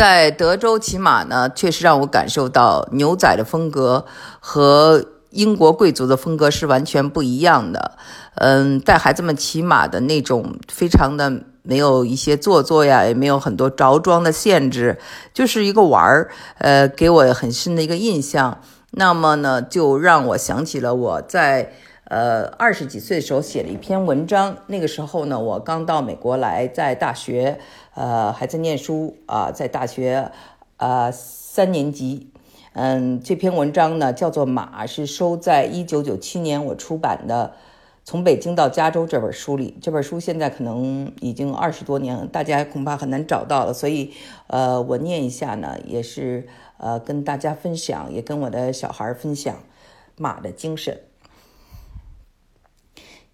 在德州骑马呢，确实让我感受到牛仔的风格和英国贵族的风格是完全不一样的。嗯，带孩子们骑马的那种，非常的没有一些做作呀，也没有很多着装的限制，就是一个玩儿。呃，给我很深的一个印象。那么呢，就让我想起了我在。呃，二十几岁的时候写了一篇文章。那个时候呢，我刚到美国来，在大学，呃，还在念书啊，在大学，呃，三年级。嗯，这篇文章呢叫做《马》，是收在一九九七年我出版的《从北京到加州》这本书里。这本书现在可能已经二十多年，大家恐怕很难找到了。所以，呃，我念一下呢，也是呃跟大家分享，也跟我的小孩分享马的精神。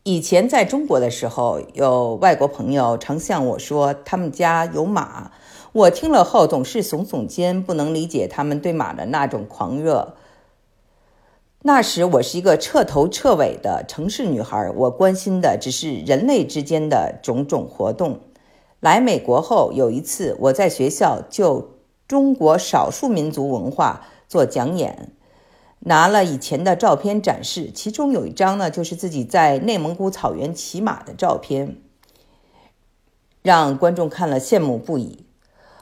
以前在中国的时候，有外国朋友常向我说他们家有马，我听了后总是耸耸肩，不能理解他们对马的那种狂热。那时我是一个彻头彻尾的城市女孩，我关心的只是人类之间的种种活动。来美国后，有一次我在学校就中国少数民族文化做讲演。拿了以前的照片展示，其中有一张呢，就是自己在内蒙古草原骑马的照片，让观众看了羡慕不已。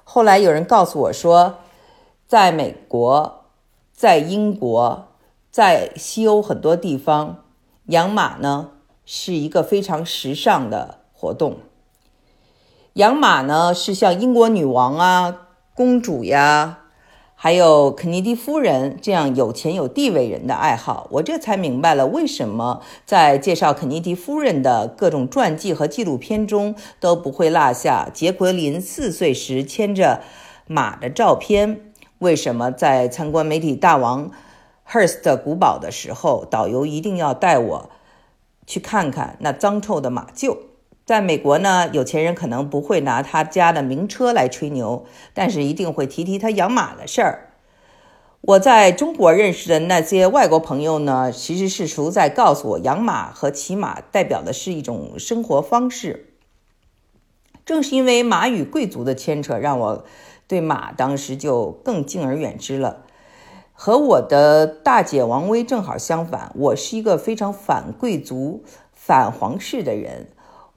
后来有人告诉我说，在美国、在英国、在西欧很多地方，养马呢是一个非常时尚的活动。养马呢是像英国女王啊、公主呀。还有肯尼迪夫人这样有钱有地位人的爱好，我这才明白了为什么在介绍肯尼迪夫人的各种传记和纪录片中都不会落下杰奎琳四岁时牵着马的照片。为什么在参观媒体大王 Hearst 古堡的时候，导游一定要带我去看看那脏臭的马厩？在美国呢，有钱人可能不会拿他家的名车来吹牛，但是一定会提提他养马的事儿。我在中国认识的那些外国朋友呢，其实是熟在告诉我，养马和骑马代表的是一种生活方式。正是因为马与贵族的牵扯，让我对马当时就更敬而远之了。和我的大姐王薇正好相反，我是一个非常反贵族、反皇室的人。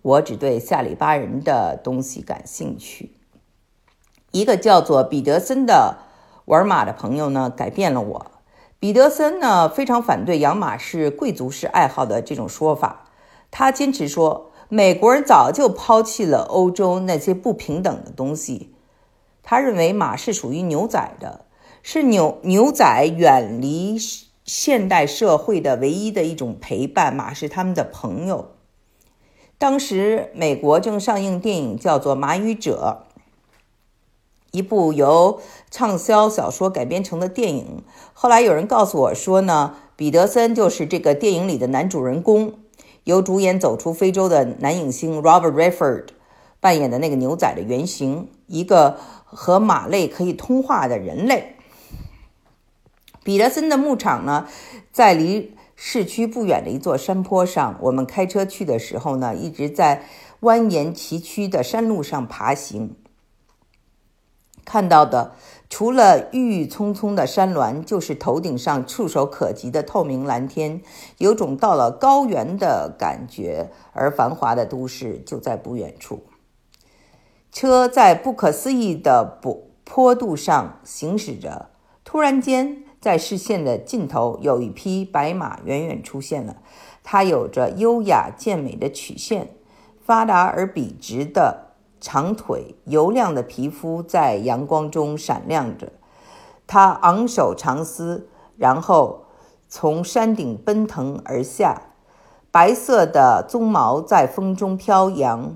我只对下里巴人的东西感兴趣。一个叫做彼得森的玩马的朋友呢，改变了我。彼得森呢，非常反对养马是贵族式爱好的这种说法。他坚持说，美国人早就抛弃了欧洲那些不平等的东西。他认为马是属于牛仔的，是牛牛仔远离现代社会的唯一的一种陪伴。马是他们的朋友。当时美国正上映电影，叫做《马语者》，一部由畅销小说改编成的电影。后来有人告诉我说呢，彼得森就是这个电影里的男主人公，由主演《走出非洲》的男影星 Robert Redford 扮演的那个牛仔的原型，一个和马类可以通话的人类。彼得森的牧场呢，在离。市区不远的一座山坡上，我们开车去的时候呢，一直在蜿蜒崎岖的山路上爬行。看到的除了郁郁葱葱的山峦，就是头顶上触手可及的透明蓝天，有种到了高原的感觉。而繁华的都市就在不远处。车在不可思议的坡坡度上行驶着，突然间。在视线的尽头，有一匹白马远远出现了。它有着优雅健美的曲线，发达而笔直的长腿，油亮的皮肤在阳光中闪亮着。它昂首长嘶，然后从山顶奔腾而下，白色的鬃毛在风中飘扬。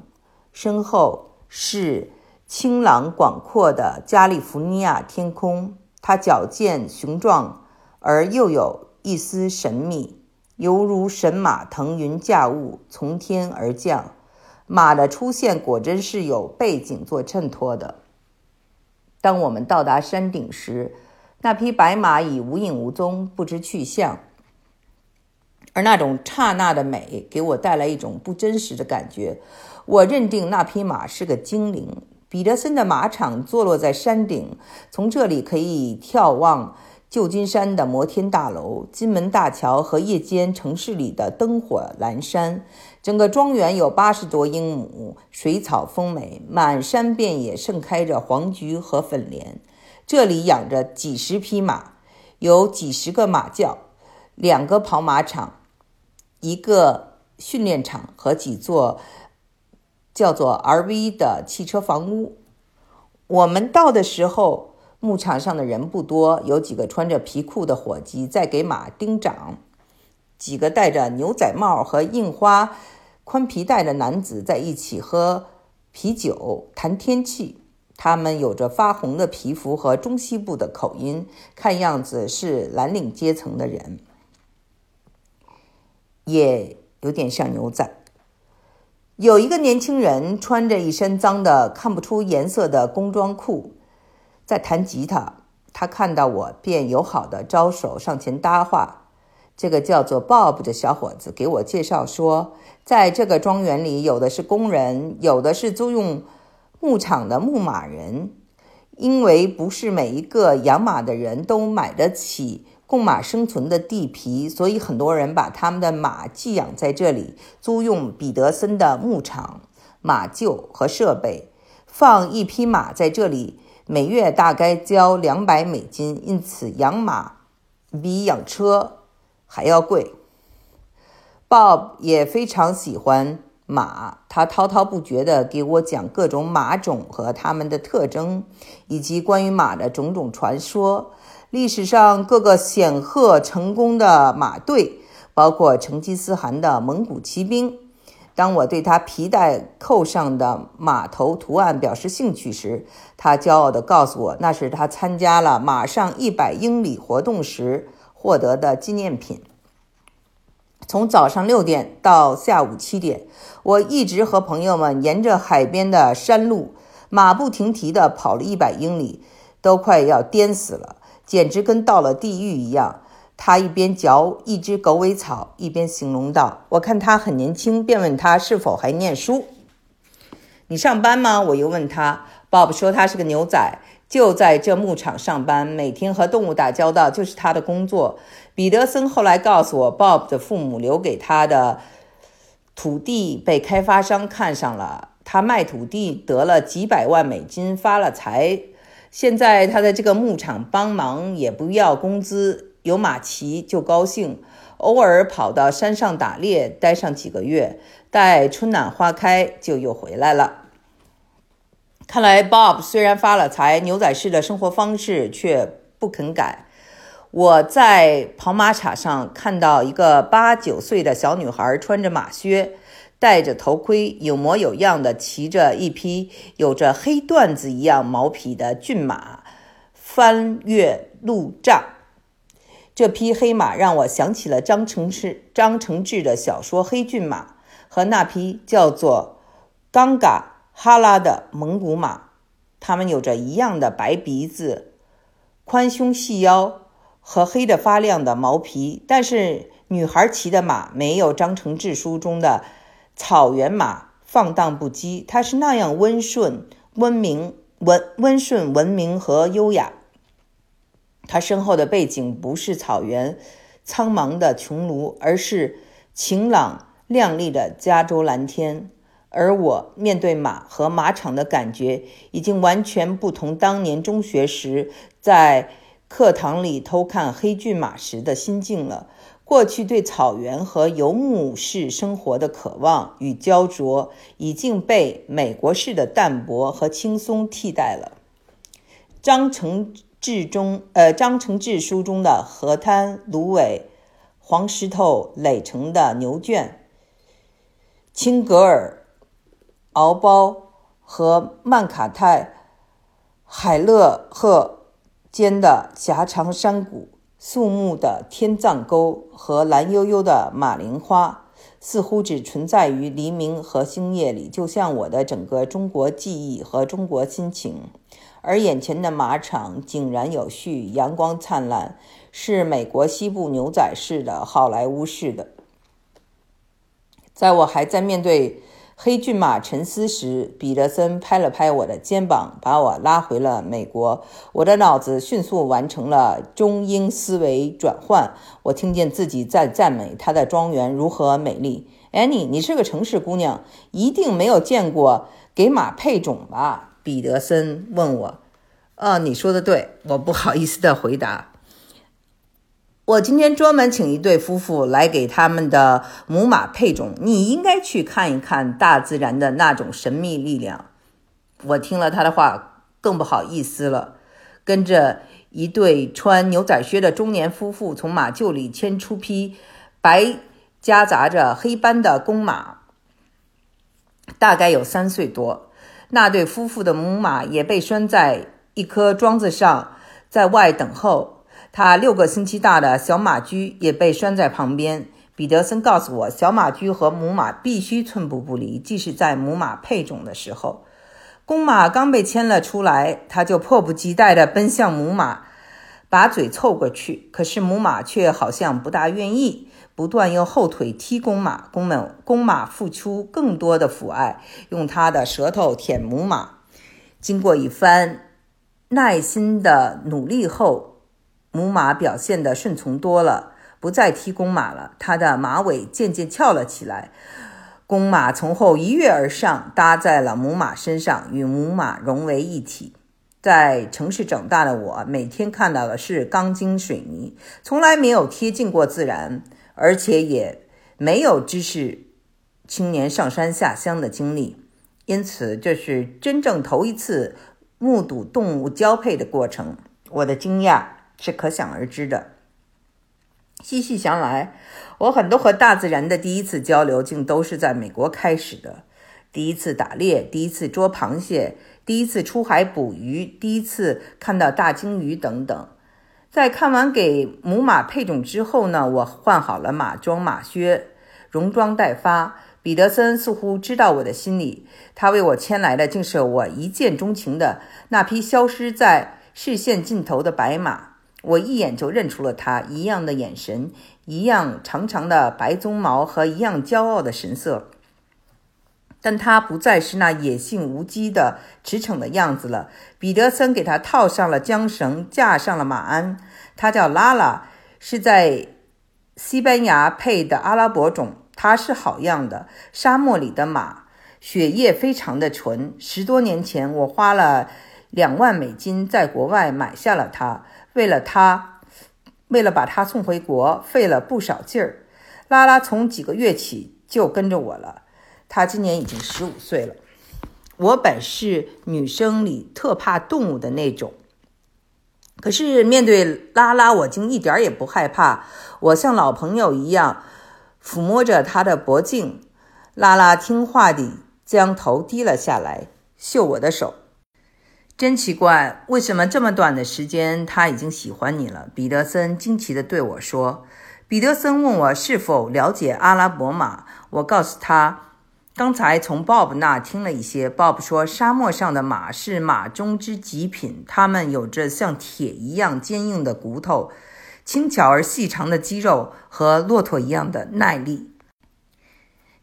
身后是清朗广阔的加利福尼亚天空。它矫健雄壮，而又有一丝神秘，犹如神马腾云驾雾从天而降。马的出现果真是有背景做衬托的。当我们到达山顶时，那匹白马已无影无踪，不知去向。而那种刹那的美给我带来一种不真实的感觉。我认定那匹马是个精灵。彼得森的马场坐落在山顶，从这里可以眺望旧金山的摩天大楼、金门大桥和夜间城市里的灯火阑珊。整个庄园有八十多英亩，水草丰美，满山遍野盛开着黄菊和粉莲。这里养着几十匹马，有几十个马厩，两个跑马场，一个训练场和几座。叫做 R.V 的汽车房屋。我们到的时候，牧场上的人不多，有几个穿着皮裤的伙计在给马钉掌，几个戴着牛仔帽和印花宽皮带的男子在一起喝啤酒、谈天气。他们有着发红的皮肤和中西部的口音，看样子是蓝领阶层的人，也有点像牛仔。有一个年轻人穿着一身脏的、看不出颜色的工装裤，在弹吉他。他看到我，便友好的招手上前搭话。这个叫做 Bob 的小伙子给我介绍说，在这个庄园里，有的是工人，有的是租用牧场的牧马人。因为不是每一个养马的人都买得起。供马生存的地皮，所以很多人把他们的马寄养在这里，租用彼得森的牧场、马厩和设备，放一匹马在这里，每月大概交两百美金，因此养马比养车还要贵。Bob 也非常喜欢马，他滔滔不绝地给我讲各种马种和它们的特征，以及关于马的种种传说。历史上各个显赫成功的马队，包括成吉思汗的蒙古骑兵。当我对他皮带扣上的马头图案表示兴趣时，他骄傲地告诉我，那是他参加了马上一百英里活动时获得的纪念品。从早上六点到下午七点，我一直和朋友们沿着海边的山路马不停蹄地跑了一百英里，都快要颠死了。简直跟到了地狱一样。他一边嚼一只狗尾草，一边形容道：“我看他很年轻，便问他是否还念书。你上班吗？”我又问他。Bob 说他是个牛仔，就在这牧场上班，每天和动物打交道就是他的工作。彼得森后来告诉我，Bob 的父母留给他的土地被开发商看上了，他卖土地得了几百万美金，发了财。现在他在这个牧场帮忙，也不要工资，有马骑就高兴。偶尔跑到山上打猎，待上几个月，待春暖花开就又回来了。看来 Bob 虽然发了财，牛仔式的生活方式却不肯改。我在跑马场上看到一个八九岁的小女孩，穿着马靴。戴着头盔，有模有样的骑着一匹有着黑缎子一样毛皮的骏马，翻越路障。这匹黑马让我想起了张承志张承志的小说《黑骏马》和那匹叫做冈嘎哈拉的蒙古马。它们有着一样的白鼻子、宽胸细腰和黑的发亮的毛皮，但是女孩骑的马没有张承志书中的。草原马放荡不羁，它是那样温顺、温明、温温顺、文明和优雅。它身后的背景不是草原苍茫的穹庐，而是晴朗亮丽的加州蓝天。而我面对马和马场的感觉，已经完全不同当年中学时在课堂里偷看黑骏马时的心境了。过去对草原和游牧式生活的渴望与焦灼，已经被美国式的淡泊和轻松替代了。张承志中，呃，张承志书中的河滩、芦苇、黄石头垒成的牛圈、青格尔、敖包和曼卡泰海勒赫间的狭长山谷。肃穆的天葬沟和蓝悠悠的马铃花，似乎只存在于黎明和星夜里，就像我的整个中国记忆和中国心情。而眼前的马场井然有序，阳光灿烂，是美国西部牛仔式的好莱坞式的。在我还在面对黑骏马沉思时，彼得森拍了拍我的肩膀，把我拉回了美国。我的脑子迅速完成了中英思维转换。我听见自己在赞美他的庄园如何美丽。安妮，你是个城市姑娘，一定没有见过给马配种吧？彼得森问我。呃，你说的对，我不好意思的回答。我今天专门请一对夫妇来给他们的母马配种，你应该去看一看大自然的那种神秘力量。我听了他的话，更不好意思了。跟着一对穿牛仔靴的中年夫妇从马厩里牵出匹白夹杂着黑斑的公马，大概有三岁多。那对夫妇的母马也被拴在一棵桩子上，在外等候。他六个星期大的小马驹也被拴在旁边。彼得森告诉我，小马驹和母马必须寸步不离，即使在母马配种的时候。公马刚被牵了出来，他就迫不及待地奔向母马，把嘴凑过去。可是母马却好像不大愿意，不断用后腿踢公马。公们公马付出更多的抚爱，用它的舌头舔母马。经过一番耐心的努力后，母马表现得顺从多了，不再踢公马了。它的马尾渐渐翘了起来，公马从后一跃而上，搭在了母马身上，与母马融为一体。在城市长大的我，每天看到的是钢筋水泥，从来没有贴近过自然，而且也没有知识青年上山下乡的经历，因此这是真正头一次目睹动物交配的过程。我的惊讶。是可想而知的。细细想来，我很多和大自然的第一次交流，竟都是在美国开始的。第一次打猎，第一次捉螃蟹，第一次出海捕鱼，第一次看到大鲸鱼等等。在看完给母马配种之后呢，我换好了马装马靴，戎装待发。彼得森似乎知道我的心理，他为我牵来的竟是我一见钟情的那匹消失在视线尽头的白马。我一眼就认出了他，一样的眼神，一样长长的白鬃毛和一样骄傲的神色，但他不再是那野性无羁的驰骋的样子了。彼得森给他套上了缰绳，架上了马鞍。他叫拉拉，是在西班牙配的阿拉伯种，它是好样的，沙漠里的马，血液非常的纯。十多年前，我花了两万美金在国外买下了它。为了他，为了把他送回国，费了不少劲儿。拉拉从几个月起就跟着我了，他今年已经十五岁了。我本是女生里特怕动物的那种，可是面对拉拉，我竟一点也不害怕。我像老朋友一样抚摸着他的脖颈，拉拉听话地将头低了下来，嗅我的手。真奇怪，为什么这么短的时间他已经喜欢你了？彼得森惊奇地对我说。彼得森问我是否了解阿拉伯马，我告诉他，刚才从 Bob 那听了一些。Bob 说，沙漠上的马是马中之极品，它们有着像铁一样坚硬的骨头，轻巧而细长的肌肉和骆驼一样的耐力。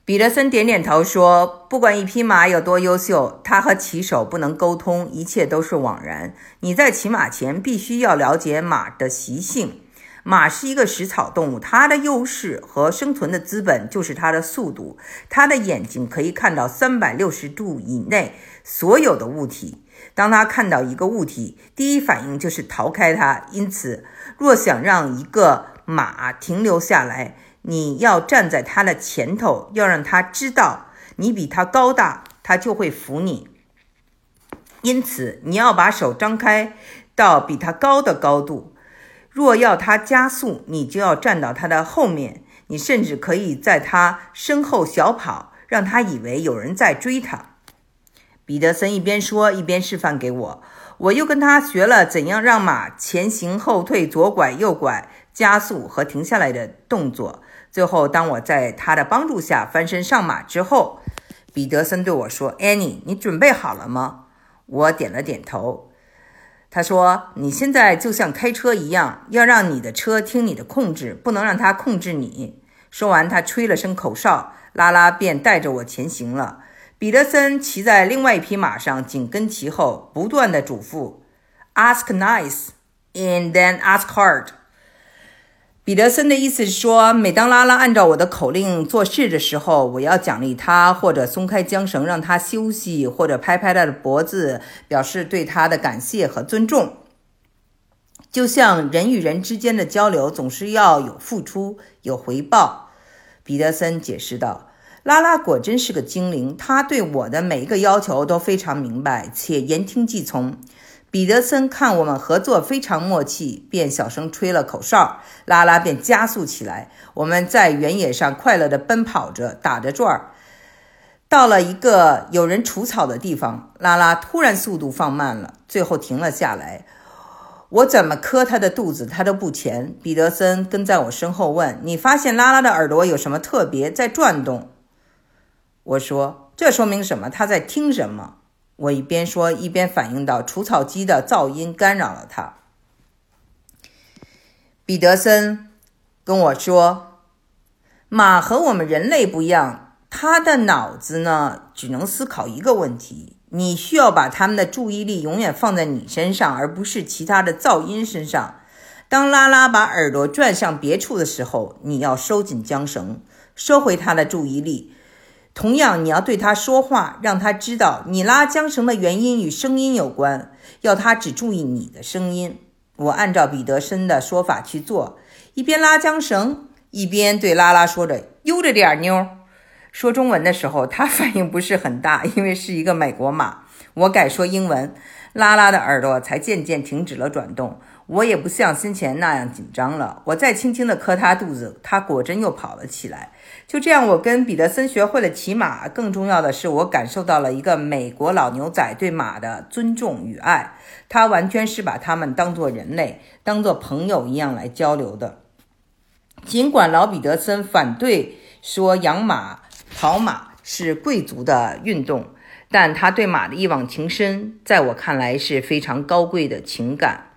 彼得森点点头说：“不管一匹马有多优秀，它和骑手不能沟通，一切都是枉然。你在骑马前必须要了解马的习性。马是一个食草动物，它的优势和生存的资本就是它的速度。它的眼睛可以看到三百六十度以内所有的物体。当它看到一个物体，第一反应就是逃开它。因此，若想让一个马停留下来，你要站在他的前头，要让他知道你比他高大，他就会服你。因此，你要把手张开到比他高的高度。若要他加速，你就要站到他的后面。你甚至可以在他身后小跑，让他以为有人在追他。彼得森一边说，一边示范给我。我又跟他学了怎样让马前行、后退、左拐、右拐、加速和停下来的动作。最后，当我在他的帮助下翻身上马之后，彼得森对我说：“Annie，你准备好了吗？”我点了点头。他说：“你现在就像开车一样，要让你的车听你的控制，不能让它控制你。”说完，他吹了声口哨，拉拉便带着我前行了。彼得森骑在另外一匹马上，紧跟其后，不断的嘱咐：“Ask nice, and then ask hard。”彼得森的意思是说，每当拉拉按照我的口令做事的时候，我要奖励他，或者松开缰绳让他休息，或者拍拍他的脖子，表示对他的感谢和尊重。就像人与人之间的交流，总是要有付出，有回报。彼得森解释道。拉拉果真是个精灵，他对我的每一个要求都非常明白且言听计从。彼得森看我们合作非常默契，便小声吹了口哨，拉拉便加速起来。我们在原野上快乐地奔跑着，打着转儿。到了一个有人除草的地方，拉拉突然速度放慢了，最后停了下来。我怎么磕他的肚子，他都不前。彼得森跟在我身后问：“你发现拉拉的耳朵有什么特别，在转动？”我说：“这说明什么？他在听什么？”我一边说，一边反应到除草机的噪音干扰了他。彼得森跟我说：“马和我们人类不一样，他的脑子呢，只能思考一个问题。你需要把他们的注意力永远放在你身上，而不是其他的噪音身上。当拉拉把耳朵转向别处的时候，你要收紧缰绳，收回他的注意力。”同样，你要对他说话，让他知道你拉缰绳的原因与声音有关，要他只注意你的声音。我按照彼得森的说法去做，一边拉缰绳，一边对拉拉说着：“悠着点，妞。”说中文的时候，他反应不是很大，因为是一个美国马。我改说英文，拉拉的耳朵才渐渐停止了转动。我也不像先前那样紧张了。我再轻轻地磕他肚子，他果真又跑了起来。就这样，我跟彼得森学会了骑马。更重要的是，我感受到了一个美国老牛仔对马的尊重与爱。他完全是把他们当作人类，当作朋友一样来交流的。尽管老彼得森反对说养马、跑马是贵族的运动，但他对马的一往情深，在我看来是非常高贵的情感。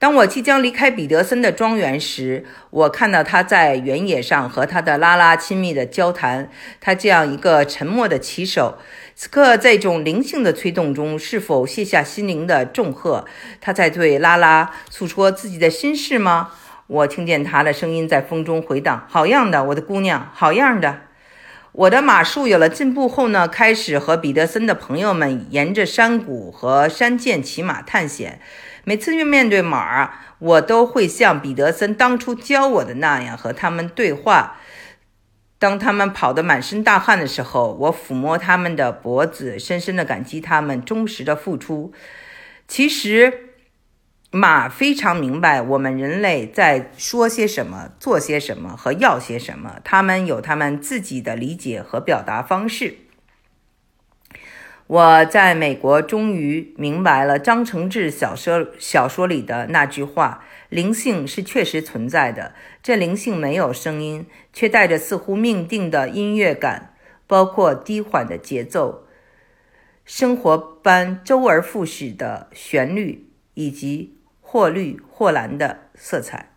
当我即将离开彼得森的庄园时，我看到他在原野上和他的拉拉亲密的交谈。他这样一个沉默的骑手，此刻在一种灵性的催动中，是否卸下心灵的重荷？他在对拉拉诉说自己的心事吗？我听见他的声音在风中回荡：“好样的，我的姑娘，好样的！”我的马术有了进步后呢，开始和彼得森的朋友们沿着山谷和山涧骑马探险。每次去面对马儿，我都会像彼得森当初教我的那样和他们对话。当他们跑得满身大汗的时候，我抚摸他们的脖子，深深地感激他们忠实的付出。其实，马非常明白我们人类在说些什么、做些什么和要些什么，他们有他们自己的理解和表达方式。我在美国终于明白了张承志小说小说里的那句话：灵性是确实存在的。这灵性没有声音，却带着似乎命定的音乐感，包括低缓的节奏、生活般周而复始的旋律，以及或绿或蓝的色彩。